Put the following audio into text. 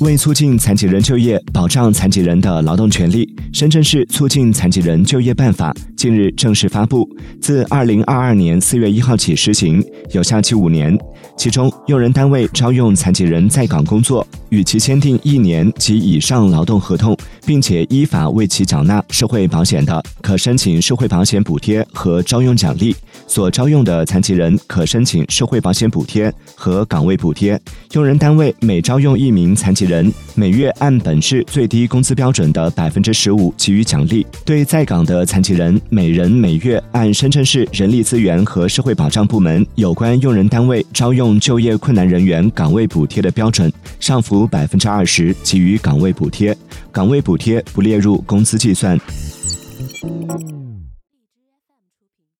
为促进残疾人就业，保障残疾人的劳动权利，深圳市促进残疾人就业办法近日正式发布，自二零二二年四月一号起实行，有效期五年。其中，用人单位招用残疾人在岗工作，与其签订一年及以上劳动合同，并且依法为其缴纳社会保险的，可申请社会保险补贴和招用奖励；所招用的残疾人可申请社会保险补贴和岗位补贴。用人单位每招用一名残疾人每月按本市最低工资标准的百分之十五给予奖励，对在岗的残疾人每人每月按深圳市人力资源和社会保障部门有关用人单位招用就业困难人员岗位补贴的标准上浮百分之二十给予岗位补贴，岗位补贴不列入工资计算。